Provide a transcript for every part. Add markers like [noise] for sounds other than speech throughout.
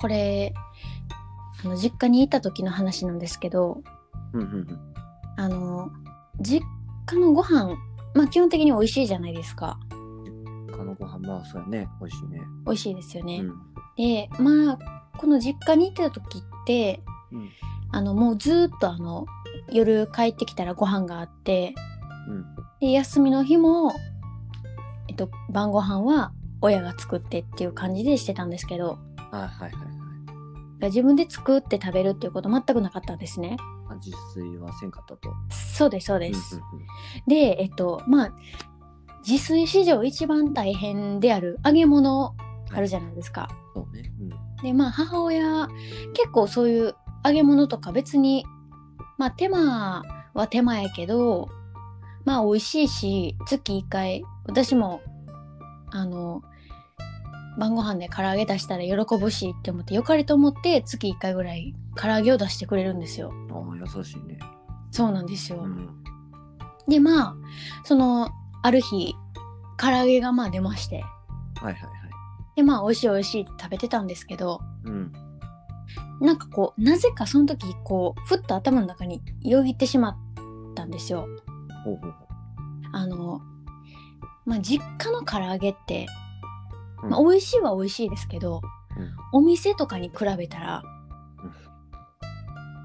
これあの実家にいた時の話なんですけどうんうんうん。あの実家のご飯まあ基本的に美味しいじゃないですか他のご飯、まあ、そうやね。美味しいね。美味しいですよね、うん。でまあこの実家にいてた時ってうん。あのもうずーっとあの夜帰ってきたらご飯があってうん。で休みの日も、えっと、晩ご飯は親が作ってっていう感じでしてたんですけどあ、はいはいはい。自分で作って食べるっていうこと全くなかったんですねあ自炊はせんかったと。そうですそうです、うんうんでえっとまあ自炊史上一番大変である揚げ物あるじゃないですか、うん。そうね。うん。でまあ母親結構そういう揚げ物とか別にまあ手間は手間やけどまあ美味しいし月1回私もあの晩ご飯で唐揚げ出したら喜ぶしって思ってよかれと思って月1回ぐらい唐揚げを出してくれるんですよああ、優しいね。そうなんですよ、うん。でまあそのある日唐揚げがまあ出ましてはいはいはい。でまあ美味しい美味しいって食べてたんですけどうん。なんかこうなぜかその時こうふっと頭の中によぎってしまったんですよ。ほうほうほあのまあ実家の唐揚げって、うんまあ、美味しいは美味しいですけど、うんお店とかに比べたら、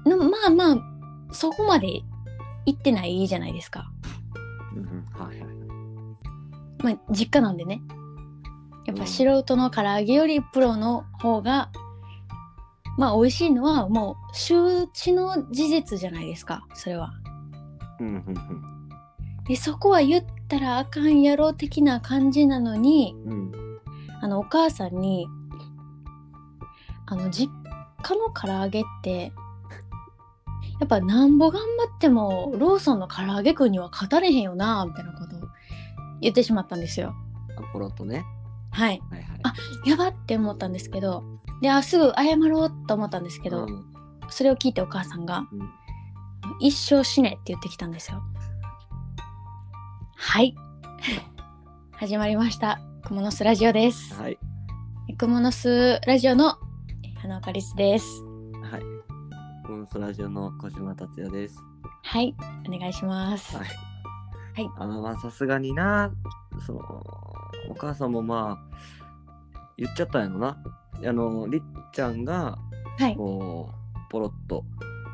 のまあまあそこまで行ってないじゃないですか。う。うんうん。はいはいはい。まあ実家なんでね。やっぱ素人の唐揚げよりプロの方がまあ美味しいのはもう周知の事実じゃないですかそれは。うんうんでそこは言ったらあかんやろ的な感じなのにうん。うん。あのお母さんにあの実家の唐揚げってやっぱなんぼ頑張ってもローソンの唐揚げくんには勝たれへんよなみたいなことを言ってしまったんですよ。あ、ポロッとね。はい。はいはい。あやばって思ったんですけどであすぐ謝ろうと思ったんですけど、うんそれを聞いてお母さんがうん「一生死ね」って言ってきたんですよ。はい。始まりました。クモの巣ラジオです。はい。クモの巣ラジオのえ花岡律です。はい。コンスラジオの小島達也です。はい。お願いします。はい。はいあの、まあ、さすがにな、その、お母さんもまあ、言っちゃったんやろな。あの、りっちゃんが、はい。こう、ポロッと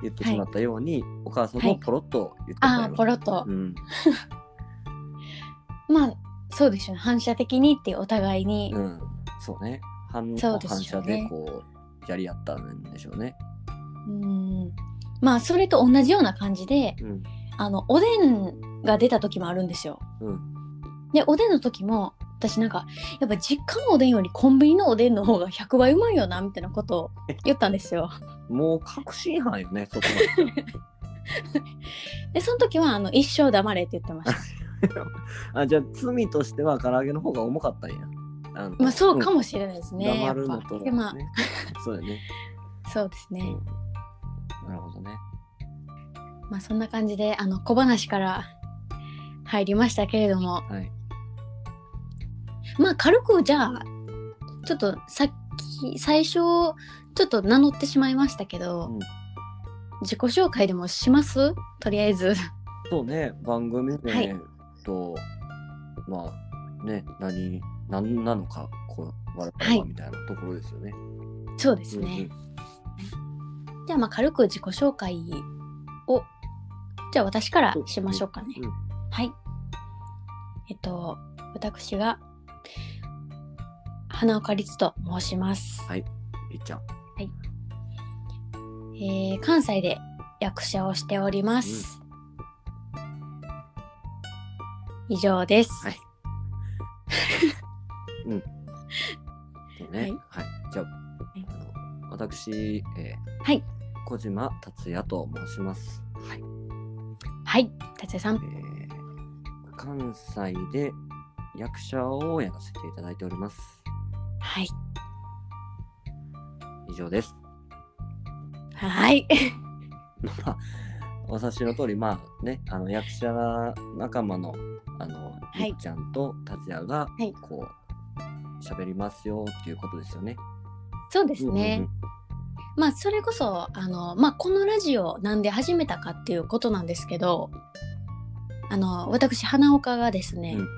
言ってしまったように、お母さんはいもポロッと言ってたんやろああ、ポロッと。うん。[laughs] まあ、そうですよね。反射的にってお互いに。うん。そうね。反そうですよ反ね射で、こう、やり合ったんでしょうね。うん。まあ、それと同じような感じで、うん。あの、おでんが出た時もあるんですよ。うん。で、おでんの時も、私なんか、やっぱ実家のおでんよりコンビニのおでんの方が [laughs] 100倍うまいよな、みたいなことを言ったんですよ。もう確信犯よね、そこまで。[laughs] で、その時は、あの、一生黙れって言ってました。[laughs] あ、じゃあ、罪としては唐揚げの方が重かったんや。あのまあ、そうかんもしれないですね。黙るのと、で、まね。[laughs] そうやね。あ、そうですね。うんなるほどね。まあ、そんな感じで、あの、小話から入りましたけれども、はい。まあ、軽く、じゃあ、ちょっと、さっき、最初、ちょっと名乗ってしまいましたけど、うん自己紹介でもします？とりあえず。そうね、番組名はいと、まあ、ね、何、何なのか、こう、我はい々はみたいなところですよね。そうですね。じゃあ、まあ、軽く自己紹介を、じゃあ、私からしましょうかね。うんはい。えっと、私が、花岡律と申します。はい、りっちゃん。えー関西で役者をしております。以上です。はいそ [laughs] うね。はいはい。じゃあ、いあの私、えーはい。小島達也と申します。はい。はい。達也さん。えー関西で役者をやらせていただいております。はい。以上です。はい。[laughs] まあ、お察しの通り、まあね、あの役者仲間の、あの、いりっちゃんと達也が、はいこう、喋りますよっていうことですよね。そうですね。まあそれこそあの、まあ、このラジオなんで始めたかっていうことなんですけどあの私花岡がですね、うん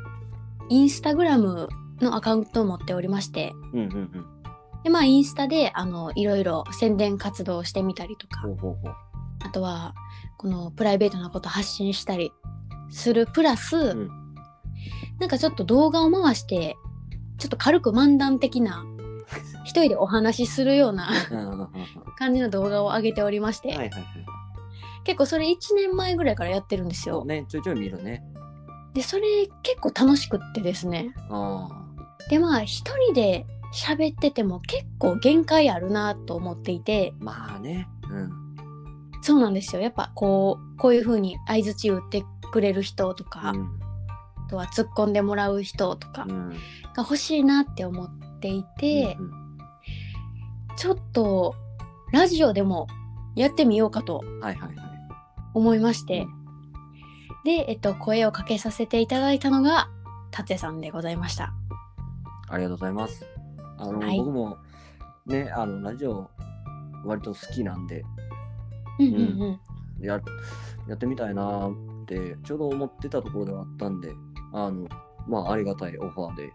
インスタグラムのアカウントを持っておりましてうんうんうんうん。でまあインスタであのいろいろ宣伝活動をしてみたりとかほうほうほう。あとはこのプライベートなこと発信したりするプラス、んなんかちょっと動画を回してちょっと軽く漫談的な [laughs] 一人でお話しするような感じの動画を上げておりまして、はいはいはい。結構それ1年前ぐらいからやってるんですよ。ね、ちょいちょい見るね。でそれ結構楽しくってですねあでまあ一人で喋ってても結構限界あるなと思っていてあ。まあね。うん。そうなんですよやっぱこうこういう風に相づち打ってくれる人とか、うんあとは突っ込んでもらう人とかうん。が欲しいなって思っていて、うんちょっとラジオでもやってみようかと。思いまして、うんで、えっと、声をかけさせていただいたのが達也さんでございました。ありがとうございます。あの、はい僕もね、あの、ラジオ割と好きなんで、うんうんうん。ややってみたいなーってちょうど思ってたところではあったんで、あの、まあ、ありがたいオファーで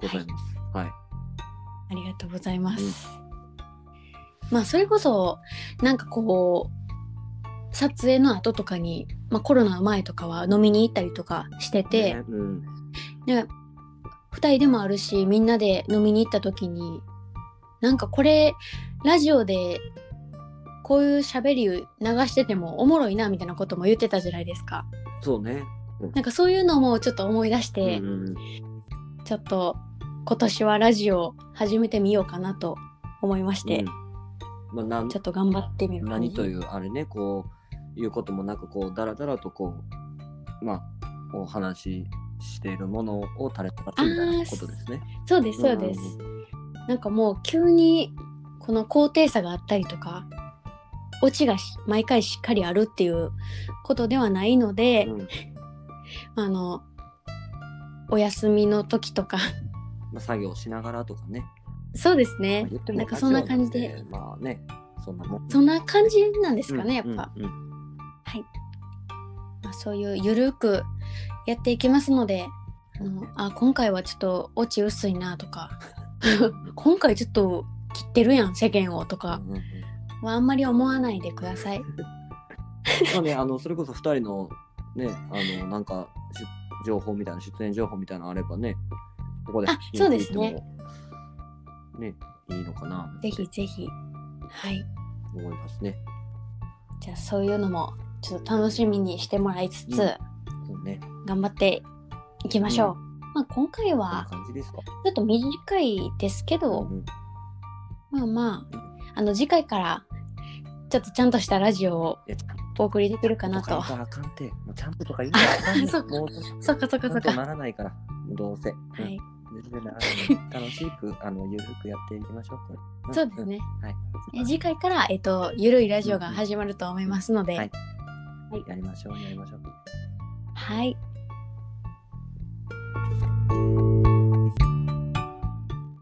ございます。はい。ありがとうございます。まあそれこそなんかこう撮影の後とかに、まあ、コロナの前とかは飲みに行ったりとかしてて、ねうん。で2人でもあるしみんなで飲みに行った時になんかこれラジオでこういう喋り流しててもおもろいなみたいなことも言ってたじゃないですか。そうね。なんかそういうのもちょっと思い出して、うんうんうんちょっと今年はラジオ始めてみようかなと思いまして、うんまあ、なんちょっと頑張ってみる何というあれねこういうこともなくこうだらだらとこうまあお話ししているものを垂れ流すみたいなことですね。そうですそうです、なんかもう急にこの高低差があったりとかオチがし毎回しっかりあるっていうことではないので、うん。あのお休みの時とか。まあ、作業しながらとかね。そうですまあね言ってもなんかそんな感じで。まあねそんなもん。そんな感じなんですかね、うんやっぱ、うんうんはい、まあ、そういうゆるくやっていきますのであのあ今回はちょっとオチ薄いなとか。[laughs] 今回ちょっと切ってるやん世間をとか。うんうんうんはあんまり思わないでください。[laughs] まあね、あのそれこそ2人のね、あのなんかし情報みたいな、出演情報みたいなのあればね、ここであそうですね。ね、いいのかな。ぜひぜひ。はい。思いますね。じゃあそういうのもちょっと楽しみにしてもらいつつ、うんね。頑張っていきましょう。まあ今回は。ちょっと短いですけど、うんまあまあ、あの次回からちょっとちゃんとしたラジオをお送りできるかなとと。か言ったらあかんて。もうちゃんととか言うかもうそっかそっかそっか。ならないから、どうせ。はうんい。全然ならない。楽しく、[laughs] あの、ゆるくやっていきましょう。そうですね。んはい。え次回から、えっと、ゆるいラジオが始まると思いますので、はいやりましょう、やりましょう。はい。